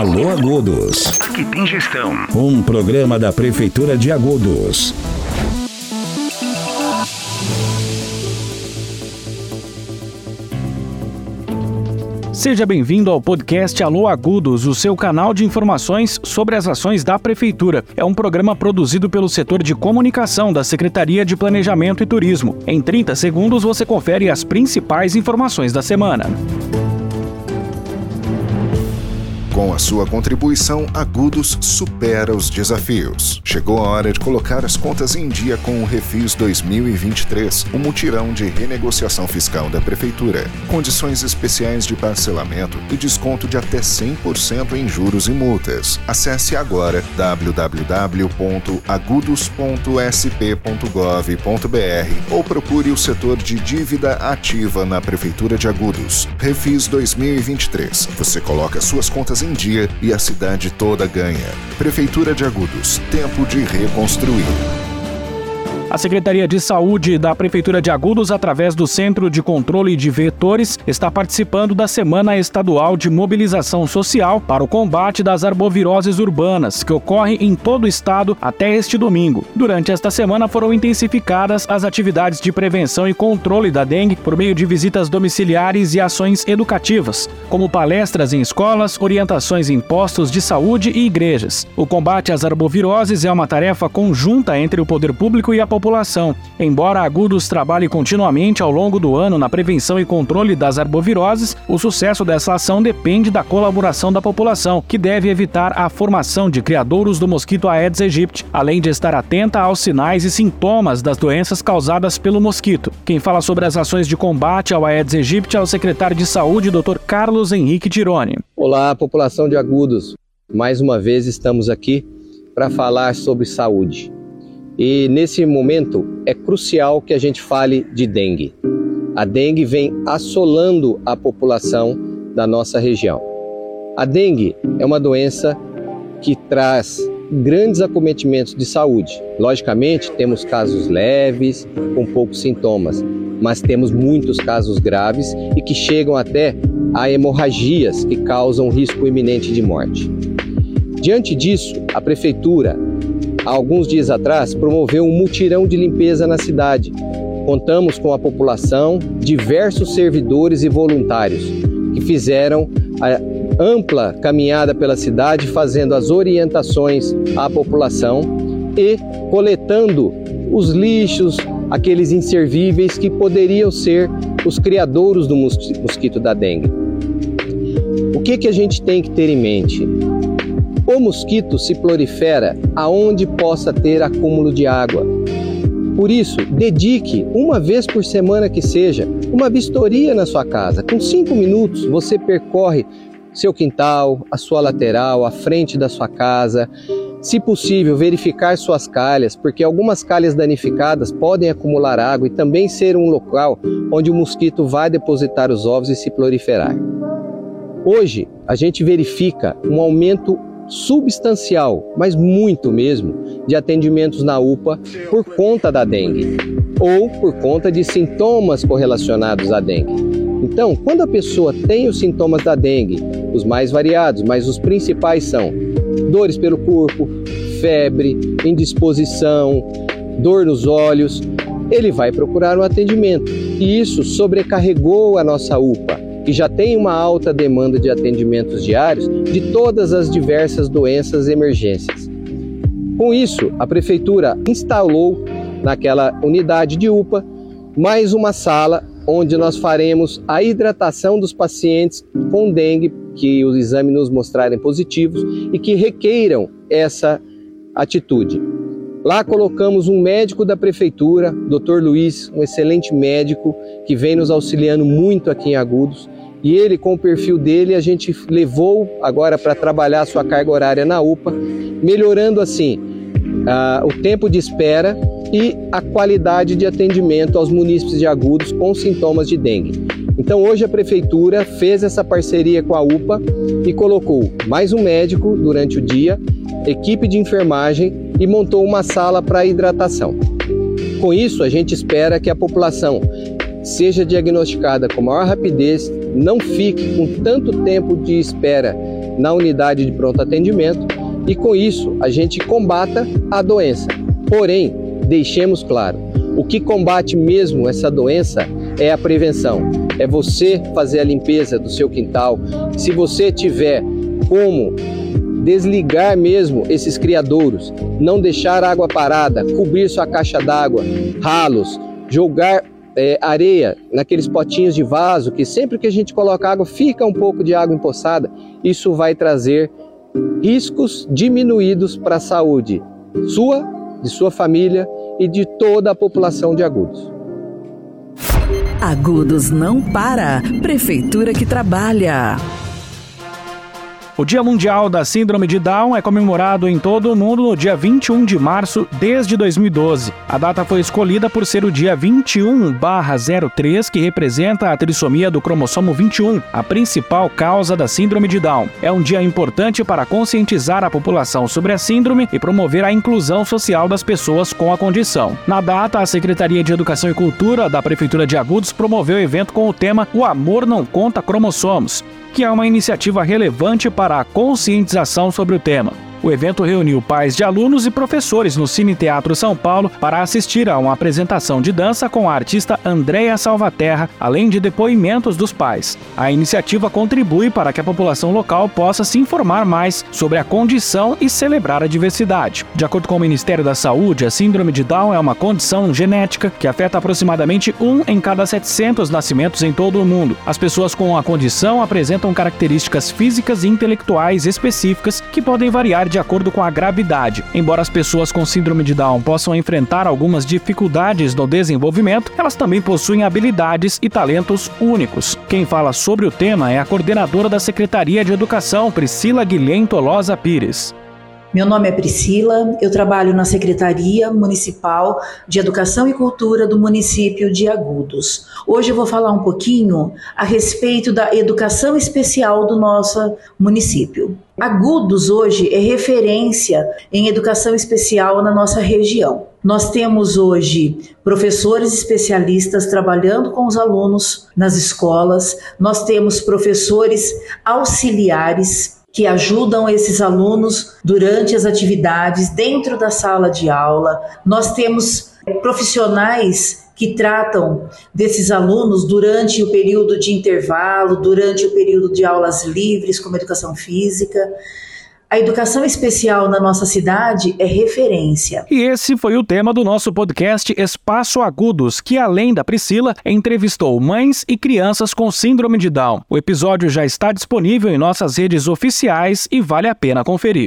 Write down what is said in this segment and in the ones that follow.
Alô Agudos. Aqui tem gestão. Um programa da Prefeitura de Agudos. Seja bem-vindo ao podcast Alô Agudos, o seu canal de informações sobre as ações da Prefeitura. É um programa produzido pelo setor de comunicação da Secretaria de Planejamento e Turismo. Em 30 segundos você confere as principais informações da semana. Com a sua contribuição, Agudos supera os desafios. Chegou a hora de colocar as contas em dia com o Refis 2023, um mutirão de renegociação fiscal da Prefeitura. Condições especiais de parcelamento e desconto de até 100% em juros e multas. Acesse agora www.agudos.sp.gov.br ou procure o setor de dívida ativa na Prefeitura de Agudos. Refis 2023. Você coloca suas contas em dia e a cidade toda ganha. Prefeitura de Agudos. Tempo de reconstruir. A Secretaria de Saúde da Prefeitura de Agudos, através do Centro de Controle de Vetores, está participando da Semana Estadual de Mobilização Social para o combate das arboviroses urbanas, que ocorre em todo o estado até este domingo. Durante esta semana foram intensificadas as atividades de prevenção e controle da dengue por meio de visitas domiciliares e ações educativas, como palestras em escolas, orientações em postos de saúde e igrejas. O combate às arboviroses é uma tarefa conjunta entre o poder público e a população população. Embora Agudos trabalhe continuamente ao longo do ano na prevenção e controle das arboviroses, o sucesso dessa ação depende da colaboração da população, que deve evitar a formação de criadouros do mosquito Aedes aegypti, além de estar atenta aos sinais e sintomas das doenças causadas pelo mosquito. Quem fala sobre as ações de combate ao Aedes aegypti é o secretário de Saúde, Dr. Carlos Henrique Tironi. Olá, população de Agudos. Mais uma vez estamos aqui para falar sobre saúde. E nesse momento é crucial que a gente fale de dengue. A dengue vem assolando a população da nossa região. A dengue é uma doença que traz grandes acometimentos de saúde. Logicamente, temos casos leves, com poucos sintomas, mas temos muitos casos graves e que chegam até a hemorragias que causam risco iminente de morte. Diante disso, a prefeitura há alguns dias atrás, promoveu um mutirão de limpeza na cidade. Contamos com a população, diversos servidores e voluntários que fizeram a ampla caminhada pela cidade, fazendo as orientações à população e coletando os lixos, aqueles inservíveis que poderiam ser os criadouros do mosquito da dengue. O que, que a gente tem que ter em mente? O mosquito se prolifera aonde possa ter acúmulo de água. Por isso, dedique uma vez por semana que seja uma vistoria na sua casa. Com cinco minutos você percorre seu quintal, a sua lateral, a frente da sua casa. Se possível, verificar suas calhas, porque algumas calhas danificadas podem acumular água e também ser um local onde o mosquito vai depositar os ovos e se proliferar. Hoje, a gente verifica um aumento substancial, mas muito mesmo, de atendimentos na UPA por conta da dengue ou por conta de sintomas correlacionados à dengue. Então, quando a pessoa tem os sintomas da dengue, os mais variados, mas os principais são dores pelo corpo, febre, indisposição, dor nos olhos, ele vai procurar um atendimento. E isso sobrecarregou a nossa UPA que já tem uma alta demanda de atendimentos diários de todas as diversas doenças e emergências. Com isso, a prefeitura instalou naquela unidade de UPA mais uma sala onde nós faremos a hidratação dos pacientes com dengue que os exames nos mostrarem positivos e que requeiram essa atitude. Lá colocamos um médico da prefeitura, Dr. Luiz, um excelente médico que vem nos auxiliando muito aqui em Agudos. E ele, com o perfil dele, a gente levou agora para trabalhar a sua carga horária na UPA, melhorando assim uh, o tempo de espera e a qualidade de atendimento aos munícipes de Agudos com sintomas de dengue. Então hoje a prefeitura fez essa parceria com a UPA e colocou mais um médico durante o dia, equipe de enfermagem e montou uma sala para hidratação. Com isso, a gente espera que a população seja diagnosticada com maior rapidez, não fique com tanto tempo de espera na unidade de pronto atendimento e com isso a gente combata a doença. Porém, deixemos claro, o que combate mesmo essa doença é a prevenção. É você fazer a limpeza do seu quintal. Se você tiver como desligar mesmo esses criadouros, não deixar água parada, cobrir sua caixa d'água, ralos, jogar é, areia naqueles potinhos de vaso que sempre que a gente coloca água fica um pouco de água empoçada, isso vai trazer riscos diminuídos para a saúde sua, de sua família e de toda a população de Agudos. Agudos não para. Prefeitura que trabalha. O Dia Mundial da Síndrome de Down é comemorado em todo o mundo no dia 21 de março desde 2012. A data foi escolhida por ser o dia 21/03, que representa a trissomia do cromossomo 21, a principal causa da síndrome de Down. É um dia importante para conscientizar a população sobre a síndrome e promover a inclusão social das pessoas com a condição. Na data, a Secretaria de Educação e Cultura da Prefeitura de Agudos promoveu o evento com o tema O Amor Não Conta Cromossomos que é uma iniciativa relevante para a conscientização sobre o tema. O evento reuniu pais de alunos e professores no Cine Teatro São Paulo para assistir a uma apresentação de dança com a artista Andréa Salvaterra, além de depoimentos dos pais. A iniciativa contribui para que a população local possa se informar mais sobre a condição e celebrar a diversidade. De acordo com o Ministério da Saúde, a síndrome de Down é uma condição genética que afeta aproximadamente um em cada 700 nascimentos em todo o mundo. As pessoas com a condição apresentam características físicas e intelectuais específicas que podem variar de acordo com a gravidade. Embora as pessoas com síndrome de Down possam enfrentar algumas dificuldades no desenvolvimento, elas também possuem habilidades e talentos únicos. Quem fala sobre o tema é a coordenadora da Secretaria de Educação, Priscila Guilhem Tolosa Pires. Meu nome é Priscila, eu trabalho na Secretaria Municipal de Educação e Cultura do município de Agudos. Hoje eu vou falar um pouquinho a respeito da educação especial do nosso município. Agudos hoje é referência em educação especial na nossa região. Nós temos hoje professores especialistas trabalhando com os alunos nas escolas, nós temos professores auxiliares que ajudam esses alunos durante as atividades dentro da sala de aula. Nós temos eh, profissionais que tratam desses alunos durante o período de intervalo, durante o período de aulas livres, como educação física. A educação especial na nossa cidade é referência. E esse foi o tema do nosso podcast Espaço Agudos, que além da Priscila, entrevistou mães e crianças com síndrome de Down. O episódio já está disponível em nossas redes oficiais e vale a pena conferir.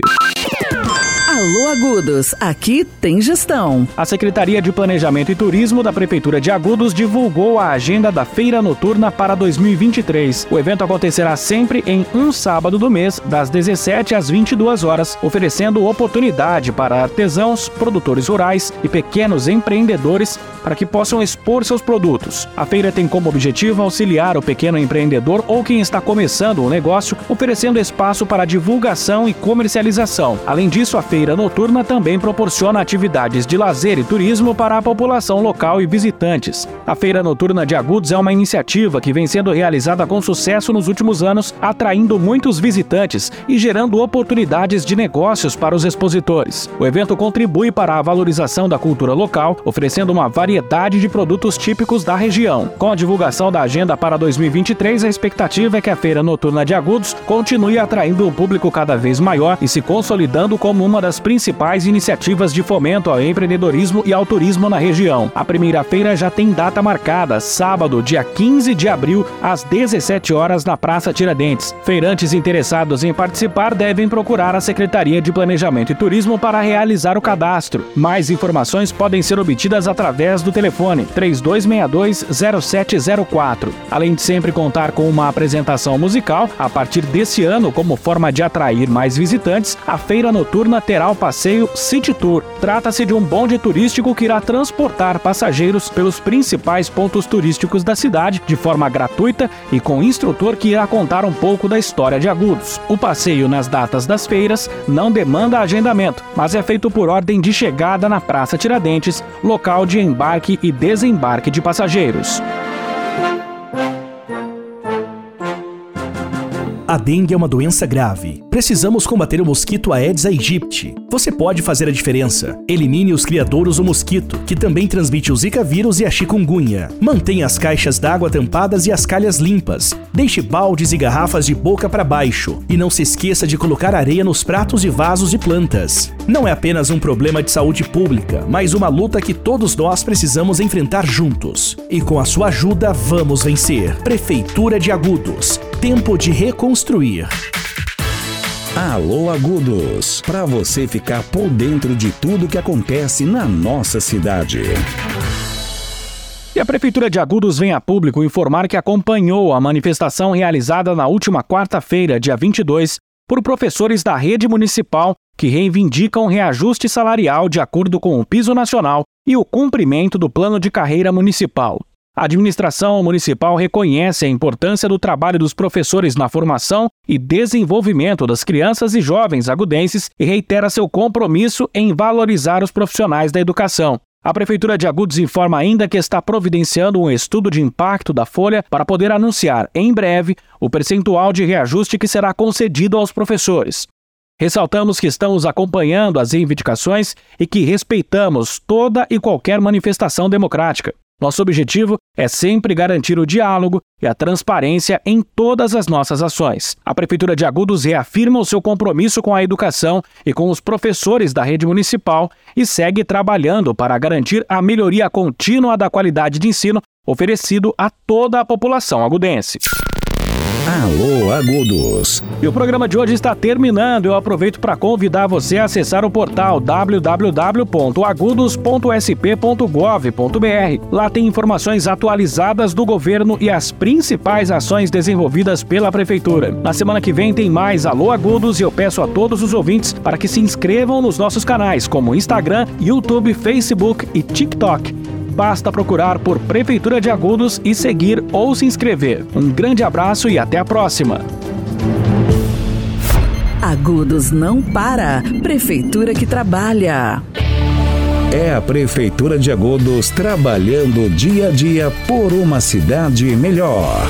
Alô Agudos, aqui tem gestão. A Secretaria de Planejamento e Turismo da Prefeitura de Agudos divulgou a agenda da Feira Noturna para 2023. O evento acontecerá sempre em um sábado do mês, das 17 às 22 horas, oferecendo oportunidade para artesãos, produtores rurais e pequenos empreendedores para que possam expor seus produtos. A feira tem como objetivo auxiliar o pequeno empreendedor ou quem está começando o negócio, oferecendo espaço para divulgação e comercialização. Além disso, a feira feira noturna também proporciona atividades de lazer e turismo para a população local e visitantes. A Feira Noturna de Agudos é uma iniciativa que vem sendo realizada com sucesso nos últimos anos, atraindo muitos visitantes e gerando oportunidades de negócios para os expositores. O evento contribui para a valorização da cultura local, oferecendo uma variedade de produtos típicos da região. Com a divulgação da agenda para 2023, a expectativa é que a Feira Noturna de Agudos continue atraindo um público cada vez maior e se consolidando como uma das das principais iniciativas de fomento ao empreendedorismo e ao turismo na região. A primeira feira já tem data marcada, sábado, dia 15 de abril, às 17 horas, na Praça Tiradentes. Feirantes interessados em participar devem procurar a Secretaria de Planejamento e Turismo para realizar o cadastro. Mais informações podem ser obtidas através do telefone 3262-0704. Além de sempre contar com uma apresentação musical, a partir desse ano, como forma de atrair mais visitantes, a feira noturna terá terá o passeio City Tour. Trata-se de um bonde turístico que irá transportar passageiros pelos principais pontos turísticos da cidade de forma gratuita e com instrutor que irá contar um pouco da história de Agudos. O passeio nas datas das feiras não demanda agendamento, mas é feito por ordem de chegada na Praça Tiradentes, local de embarque e desembarque de passageiros. A dengue é uma doença grave. Precisamos combater o mosquito Aedes aegypti. Você pode fazer a diferença. Elimine os criadouros do mosquito, que também transmite o Zika vírus e a chikungunya. Mantenha as caixas d'água tampadas e as calhas limpas. Deixe baldes e garrafas de boca para baixo. E não se esqueça de colocar areia nos pratos e vasos de plantas. Não é apenas um problema de saúde pública, mas uma luta que todos nós precisamos enfrentar juntos. E com a sua ajuda, vamos vencer. Prefeitura de Agudos. Tempo de Alô Agudos, para você ficar por dentro de tudo que acontece na nossa cidade. E a Prefeitura de Agudos vem a público informar que acompanhou a manifestação realizada na última quarta-feira, dia 22, por professores da rede municipal que reivindicam reajuste salarial de acordo com o piso nacional e o cumprimento do plano de carreira municipal. A administração municipal reconhece a importância do trabalho dos professores na formação e desenvolvimento das crianças e jovens agudenses e reitera seu compromisso em valorizar os profissionais da educação. A Prefeitura de Agudos informa ainda que está providenciando um estudo de impacto da folha para poder anunciar, em breve, o percentual de reajuste que será concedido aos professores. Ressaltamos que estamos acompanhando as reivindicações e que respeitamos toda e qualquer manifestação democrática. Nosso objetivo é sempre garantir o diálogo e a transparência em todas as nossas ações. A Prefeitura de Agudos reafirma o seu compromisso com a educação e com os professores da rede municipal e segue trabalhando para garantir a melhoria contínua da qualidade de ensino oferecido a toda a população agudense. Alô Agudos. E o programa de hoje está terminando. Eu aproveito para convidar você a acessar o portal www.agudos.sp.gov.br. Lá tem informações atualizadas do governo e as principais ações desenvolvidas pela prefeitura. Na semana que vem tem mais Alô Agudos e eu peço a todos os ouvintes para que se inscrevam nos nossos canais como Instagram, YouTube, Facebook e TikTok. Basta procurar por Prefeitura de Agudos e seguir ou se inscrever. Um grande abraço e até a próxima. Agudos não para. Prefeitura que trabalha. É a Prefeitura de Agudos trabalhando dia a dia por uma cidade melhor.